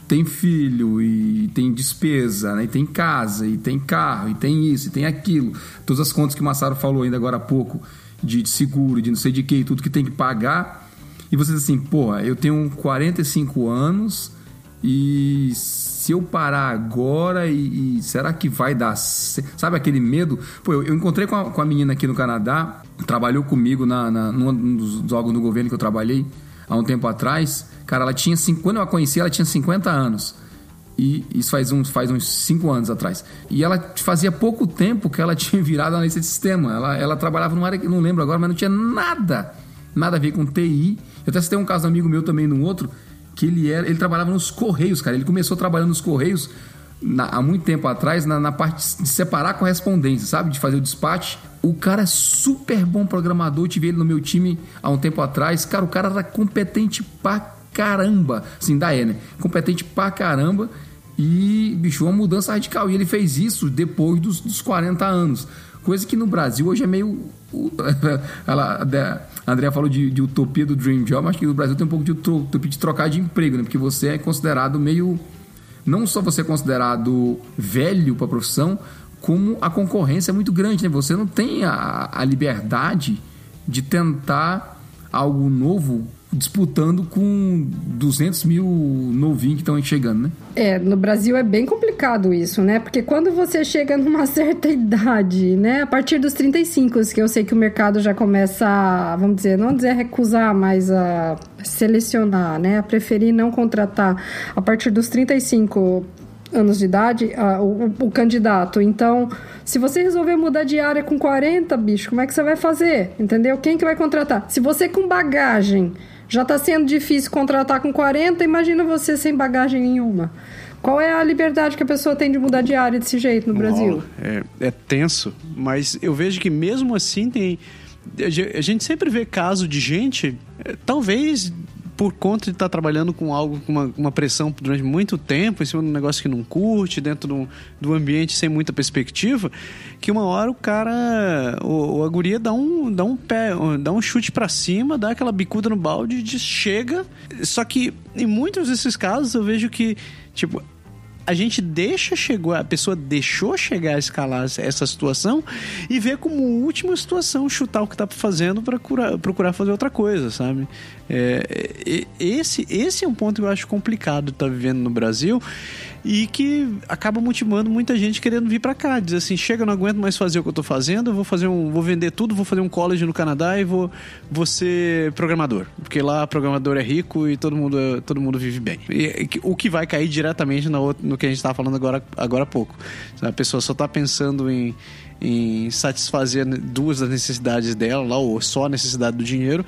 tem filho e tem despesa, né? e tem casa, e tem carro, e tem isso, e tem aquilo. Todas as contas que o Massaro falou ainda agora há pouco, de, de seguro, de não sei de que, tudo que tem que pagar. E você diz assim, porra, eu tenho 45 anos e se eu parar agora e, e será que vai dar... Sabe aquele medo? Pô, eu, eu encontrei com a, com a menina aqui no Canadá, trabalhou comigo na, na, num dos órgãos do governo que eu trabalhei há um tempo atrás Cara, ela tinha. Quando eu a conheci, ela tinha 50 anos. E isso faz uns, faz uns 5 anos atrás. E ela fazia pouco tempo que ela tinha virado analista de sistema. Ela, ela trabalhava numa área que não lembro agora, mas não tinha nada, nada a ver com TI. Eu até citei um caso amigo meu também num outro, que ele era. Ele trabalhava nos Correios, cara. Ele começou trabalhando nos Correios na, há muito tempo atrás, na, na, parte de separar correspondência, sabe? De fazer o despache. O cara é super bom programador. Eu tive ele no meu time há um tempo atrás. Cara, o cara era competente pra caramba. Assim, da né? Competente pra caramba. E, bicho, uma mudança radical. E ele fez isso depois dos, dos 40 anos. Coisa que no Brasil hoje é meio. Ela, a Andrea falou de, de, utopia do Dream Job, mas que no Brasil tem um pouco de utopia de trocar de emprego, né? Porque você é considerado meio. Não só você é considerado velho para a profissão, como a concorrência é muito grande, né? Você não tem a, a liberdade de tentar algo novo disputando com 200 mil novinhos que estão chegando, né? É, no Brasil é bem complicado isso, né? Porque quando você chega numa certa idade, né? A partir dos 35, que eu sei que o mercado já começa a, vamos dizer, não dizer recusar, mas a selecionar, né? A preferir não contratar a partir dos 35 anos de idade, uh, o, o, candidato. Então, se você resolver mudar de área com 40, bicho, como é que você vai fazer? Entendeu? Quem que vai contratar? Se você com bagagem já está sendo difícil contratar com 40, imagina você sem bagagem nenhuma. Qual é a liberdade que a pessoa tem de mudar de área desse jeito no Brasil? É, é tenso, mas eu vejo que mesmo assim tem. A gente sempre vê caso de gente, é, talvez por conta de estar tá trabalhando com algo, com uma, uma, pressão durante muito tempo, em cima de um negócio que não curte, dentro do, do ambiente sem muita perspectiva, que uma hora o cara, o, o dá um, dá um pé, dá um chute para cima, dá aquela bicuda no balde, diz, chega. Só que em muitos desses casos eu vejo que, tipo, a gente deixa chegar, a pessoa deixou chegar a escalar essa situação e vê como última situação chutar o que está fazendo para procurar fazer outra coisa, sabe? É, esse, esse é um ponto que eu acho complicado tá vivendo no Brasil e que acaba motivando muita gente querendo vir para cá, dizer assim, chega, não aguento mais fazer o que eu tô fazendo, vou fazer um, vou vender tudo, vou fazer um college no Canadá e vou, vou ser programador, porque lá programador é rico e todo mundo, todo mundo vive bem. E, o que vai cair diretamente no, no que a gente estava falando agora, agora há pouco. A pessoa só está pensando em em satisfazer duas das necessidades dela, lá, ou só a necessidade do dinheiro,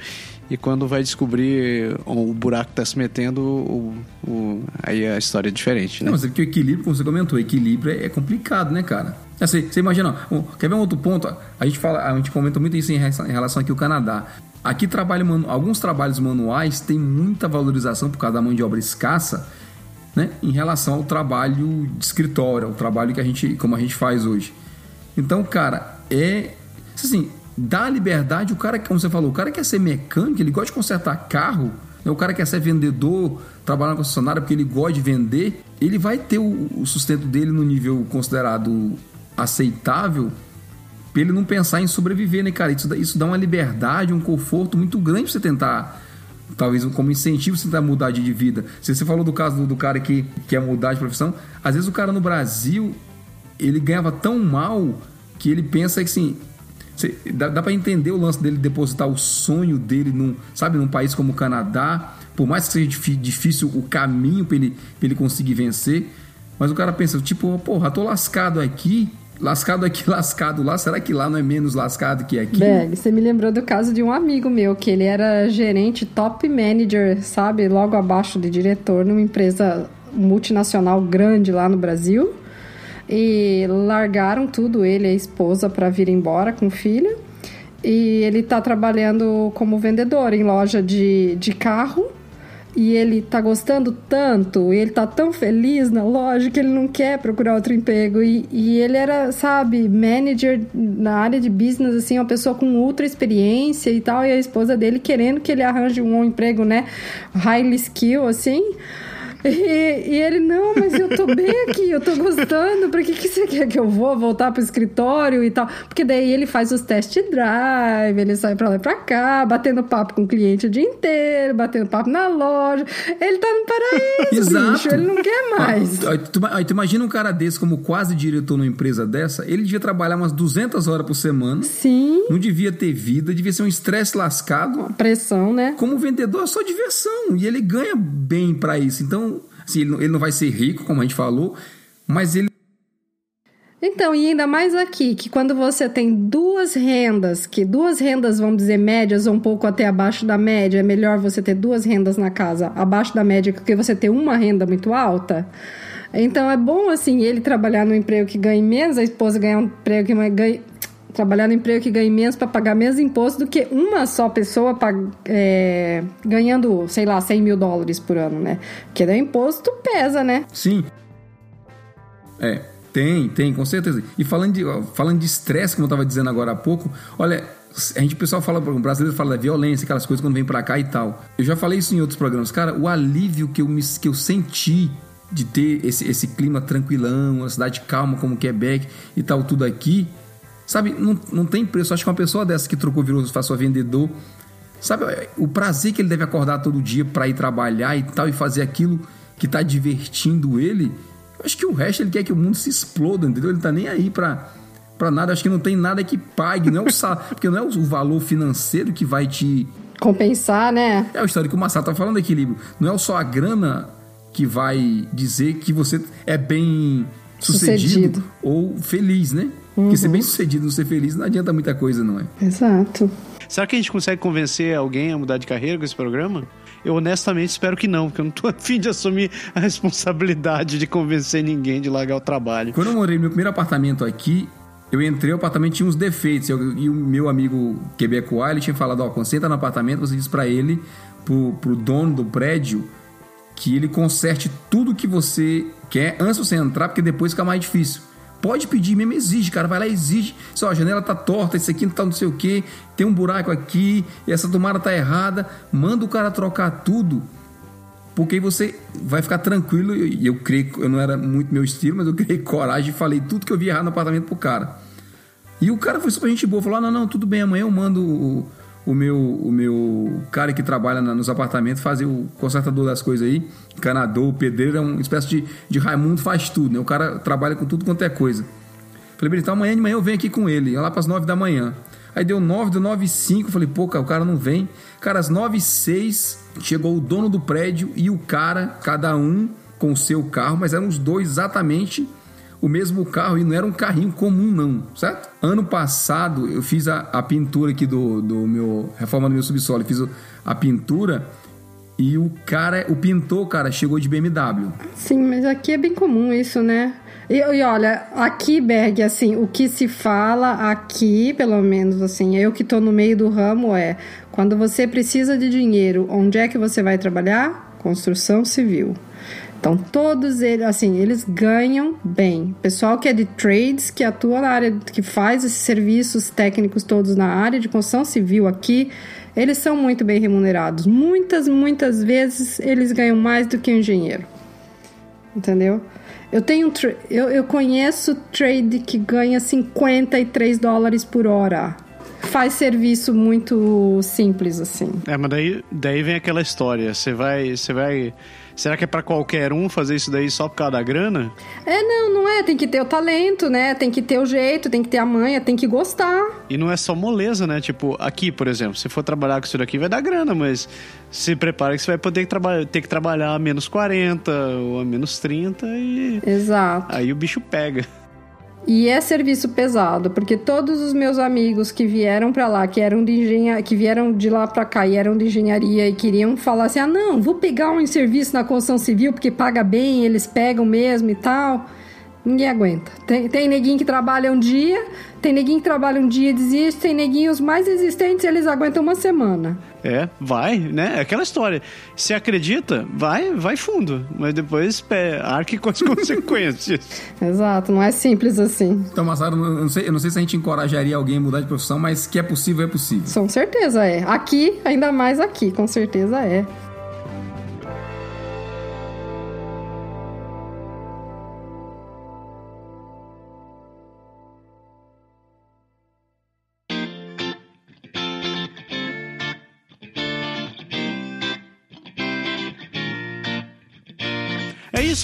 e quando vai descobrir o buraco que está se metendo, o, o, aí a história é diferente. Né? Não, mas é o equilíbrio, como você comentou, o equilíbrio é, é complicado, né, cara? Assim, você imagina, quer ver um outro ponto? A gente, fala, a gente comenta muito isso em relação aqui ao Canadá. Aqui trabalho, alguns trabalhos manuais têm muita valorização por causa da mão de obra escassa, né, em relação ao trabalho de escritório, ao trabalho que a gente, como a gente faz hoje. Então, cara, é assim, dá liberdade, o cara, como você falou, o cara quer ser mecânico, ele gosta de consertar carro, né? o cara quer ser vendedor, trabalhar na concessionária porque ele gosta de vender, ele vai ter o, sustento dele no nível considerado aceitável para ele não pensar em sobreviver, né, cara? Isso isso dá uma liberdade, um conforto muito grande pra você tentar talvez como incentivo você tentar mudar de vida. Se você falou do caso do, do, cara que quer mudar de profissão, às vezes o cara no Brasil ele ganhava tão mal que ele pensa que assim, Dá, dá para entender o lance dele depositar o sonho dele num, sabe, num país como o Canadá, por mais que seja difícil o caminho para ele, pra ele conseguir vencer, mas o cara pensa, tipo, porra, tô lascado aqui, lascado aqui, lascado lá, será que lá não é menos lascado que aqui? Você me lembrou do caso de um amigo meu, que ele era gerente top manager, sabe, logo abaixo de diretor numa empresa multinacional grande lá no Brasil e largaram tudo, ele e a esposa, para vir embora com o filho. E ele está trabalhando como vendedor em loja de, de carro. E ele tá gostando tanto, ele tá tão feliz na loja que ele não quer procurar outro emprego. E, e ele era, sabe, manager na área de business, assim, uma pessoa com ultra experiência e tal. E a esposa dele querendo que ele arranje um emprego, né, highly skill, assim. E, e, ele, não, mas eu tô bem aqui, eu tô gostando, pra que, que você quer que eu vou voltar pro escritório e tal? Porque daí ele faz os test drive, ele sai pra lá e pra cá, batendo papo com o cliente o dia inteiro, batendo papo na loja. Ele tá no paraíso, Exato. bicho, ele não quer mais. Aí, tu, aí, tu, imagina um cara desse como quase diretor numa empresa dessa, ele devia trabalhar umas 200 horas por semana. Sim. Não devia ter vida, devia ser um estresse lascado. Uma pressão, né? Como vendedor é só diversão, e ele ganha bem para isso. Então, Assim, ele, não, vai ser rico, como a gente falou, mas ele então, e ainda mais aqui, que quando você tem duas rendas, que duas rendas, vamos dizer, médias ou um pouco até abaixo da média, é melhor você ter duas rendas na casa abaixo da média do que você ter uma renda muito alta. Então, é bom, assim, ele trabalhar no emprego que ganhe menos, a esposa ganhar um emprego que ganhe, trabalhar no emprego que ganhe menos para pagar menos imposto do que uma só pessoa é, ganhando, sei lá, 100 mil dólares por ano, né? Porque daí imposto pesa, né? Sim. É, tem, tem, com certeza. E falando de falando de estresse, como eu estava dizendo agora há pouco, olha, a gente, o pessoal fala, o brasileiro fala da violência, aquelas coisas quando vem para cá e tal. Eu já falei isso em outros programas. Cara, o alívio que eu, me, que eu senti de ter esse, esse clima tranquilão, uma cidade calma como Quebec e tal, tudo aqui, Sabe, não, não tem preço. Acho que uma pessoa dessa que trocou, virou, passou a vendedor. Sabe, o prazer que ele deve acordar todo dia para ir trabalhar e tal, e fazer aquilo que tá divertindo ele. Eu acho que o resto ele quer que o mundo se exploda, entendeu? Ele tá nem aí pra, pra nada. Acho que não tem nada que pague, não é o salário, porque não é o valor financeiro que vai te. Compensar, né? É a história que o Massaro tá falando, equilíbrio. Não é só a grana que vai dizer que você é bem sucedido, sucedido. ou feliz, né? Uhum. Porque ser bem sucedido, não ser feliz, não adianta muita coisa, não é? Exato. Será que a gente consegue convencer alguém a mudar de carreira com esse programa? Eu honestamente espero que não, porque eu não tô afim de assumir a responsabilidade de convencer ninguém de largar o trabalho. Quando eu morei no meu primeiro apartamento aqui, eu entrei, o apartamento tinha uns defeitos. Eu, e o meu amigo quebecois, ele tinha falado, ó, quando você entra no apartamento, você diz para ele, pro, pro dono do prédio, que ele conserte tudo que você quer antes de você entrar, porque depois fica mais difícil. Pode pedir mesmo, exige, cara. Vai lá, exige. Só a janela tá torta, isso aqui não tá não sei o que, tem um buraco aqui, essa tomada tá errada. Manda o cara trocar tudo. Porque aí você vai ficar tranquilo. E eu, eu creio, eu não era muito meu estilo, mas eu criei coragem e falei tudo que eu vi errado no apartamento pro cara. E o cara foi super gente boa, falou: ah, não, não, tudo bem, amanhã eu mando o, meu, o meu cara que trabalha na, nos apartamentos fazer o consertador das coisas aí, canador, pedreiro, é uma espécie de, de Raimundo faz tudo, né? O cara trabalha com tudo quanto é coisa. Falei, então amanhã de manhã eu venho aqui com ele, lá para as nove da manhã. Aí deu nove, deu nove e cinco, falei, pô, cara, o cara não vem. Cara, às nove e seis chegou o dono do prédio e o cara, cada um com o seu carro, mas eram os dois exatamente o mesmo carro e não era um carrinho comum, não, certo? Ano passado eu fiz a, a pintura aqui do, do meu. reforma do meu subsolo, fiz a pintura. E o cara, o pintor, cara, chegou de BMW. Sim, mas aqui é bem comum isso, né? E, e, olha, aqui, Berg, assim, o que se fala aqui, pelo menos, assim, eu que tô no meio do ramo, é quando você precisa de dinheiro, onde é que você vai trabalhar? Construção civil. Então, todos eles, assim, eles ganham bem. Pessoal que é de trades, que atua na área, que faz esses serviços técnicos todos na área de construção civil aqui, eles são muito bem remunerados. Muitas, muitas vezes eles ganham mais do que um engenheiro. Entendeu? Eu tenho eu, eu conheço trade que ganha 53 dólares por hora. Faz serviço muito simples assim. É, mas daí, daí vem aquela história. Você vai, você vai Será que é pra qualquer um fazer isso daí só por causa da grana? É, não, não é. Tem que ter o talento, né? Tem que ter o jeito, tem que ter a manha, tem que gostar. E não é só moleza, né? Tipo, aqui, por exemplo, se for trabalhar com isso daqui, vai dar grana, mas se prepara que você vai poder ter que trabalhar a menos 40 ou a menos 30 e Exato. aí o bicho pega. E é serviço pesado, porque todos os meus amigos que vieram pra lá, que eram de engenharia, que vieram de lá pra cá e eram de engenharia e queriam falar assim: "Ah, não, vou pegar um serviço na construção civil porque paga bem, eles pegam mesmo e tal". Ninguém aguenta. Tem, tem neguinho que trabalha um dia, tem neguinho que trabalha um dia e desiste, tem neguinhos mais resistentes eles aguentam uma semana. É, vai, né? É aquela história. Se acredita, vai, vai fundo, mas depois pé, arque com as consequências. Exato, não é simples assim. Então, Massaro, eu não, sei, eu não sei se a gente encorajaria alguém a mudar de profissão, mas que é possível, é possível. Com certeza é. Aqui, ainda mais aqui, com certeza é.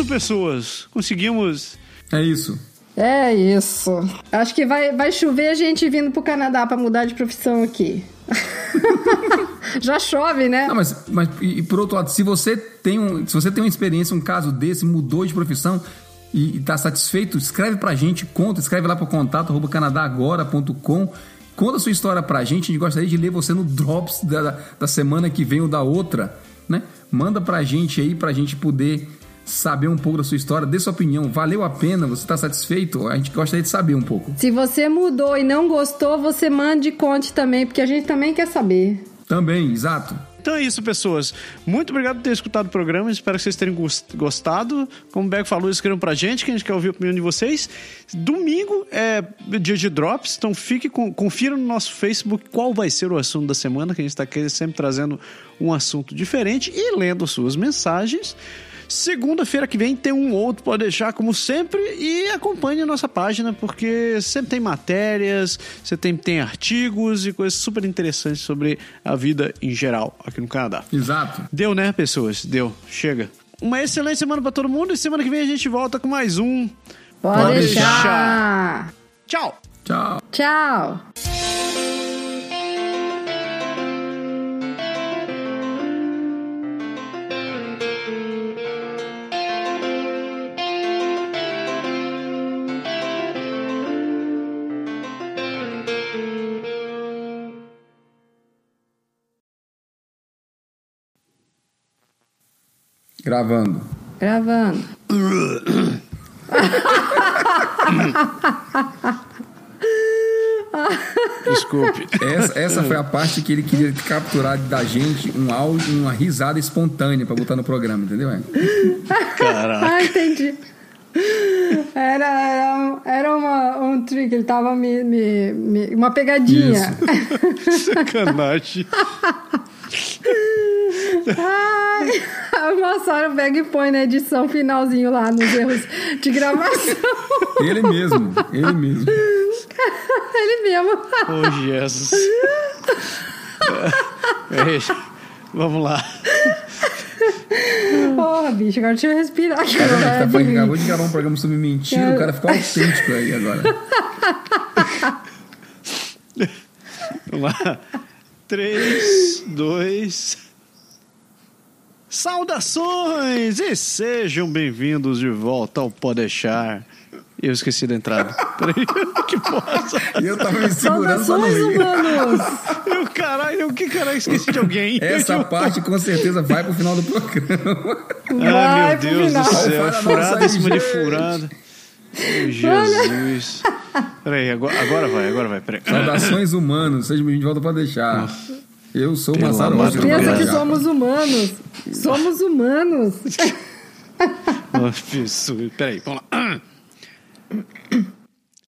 Isso, pessoas. Conseguimos. É isso. É isso. Acho que vai, vai chover gente vindo pro Canadá pra mudar de profissão aqui. Já chove, né? Não, mas, mas e, e por outro lado, se você tem um, se você tem uma experiência, um caso desse, mudou de profissão e, está satisfeito, escreve pra gente, conta, escreve lá pro contato arroba canadagora.com. Conta a sua história pra gente, a gente gostaria de ler você no Drops da, da, da semana que vem ou da outra, né? Manda pra gente aí, pra gente poder saber um pouco da sua história, dê sua opinião. Valeu a pena? Você está satisfeito? A gente gostaria de saber um pouco. Se você mudou e não gostou, você mande e conte também, porque a gente também quer saber. Também, exato. Então é isso, pessoas. Muito obrigado por ter escutado o programa. Espero que vocês tenham gos- gostado. Como o Beck falou, escrevam pra gente, que a gente quer ouvir a opinião de vocês. Domingo é dia de drops, então fique com, confira no nosso Facebook qual vai ser o assunto da semana, que a gente está sempre trazendo um assunto diferente e lendo suas mensagens. Segunda-feira que vem tem um outro, pode deixar como sempre, e acompanhe a nossa página, porque sempre tem matérias, você tem, tem artigos e coisas super interessantes sobre a vida em geral aqui no Canadá. Exato. Deu, né, pessoas? Deu. Chega. Uma excelente semana pra todo mundo e semana que vem a gente volta com mais um. Pode, Pode deixar. Tchau! Tchau. Tchau. Gravando. Gravando. Desculpe. Essa, essa foi a parte que ele queria capturar da gente um áudio, uma risada espontânea pra botar no programa, entendeu? É? Caraca. Ah, entendi. Era, era, era uma, um trick, ele tava me, me, me- uma pegadinha. Sacanagem. Ai, o Massaro pega e põe na edição finalzinho lá nos erros de gravação. Ele mesmo, ele mesmo. Ele mesmo. Oh, Jesus. É, é, vamos lá. Porra, bicho, agora deixa eu respirar aqui. Tá? A gente tá que acabou de gravar um programa sobre mentira, o cara ficou autêntico aí agora. Vamos lá. Três, dois. Saudações e sejam bem-vindos de volta ao Podeixar. Eu esqueci da entrada. Peraí, que porra. E eu tava me segurando pra não Saudações, rir. humanos! Eu, caralho, que caralho, esqueci de alguém. Essa parte com certeza vai pro final do programa. Ai, meu pro Deus final. do céu. Nossa Furada em cima de furada. Oh, Jesus. Peraí, agora, agora vai, agora vai. Peraí. Saudações humanos, sejam bem-vindos de volta pra deixar. Eu sou madrugada. Rocha, Pensa que somos humanos. Somos humanos. Peraí, vamos lá.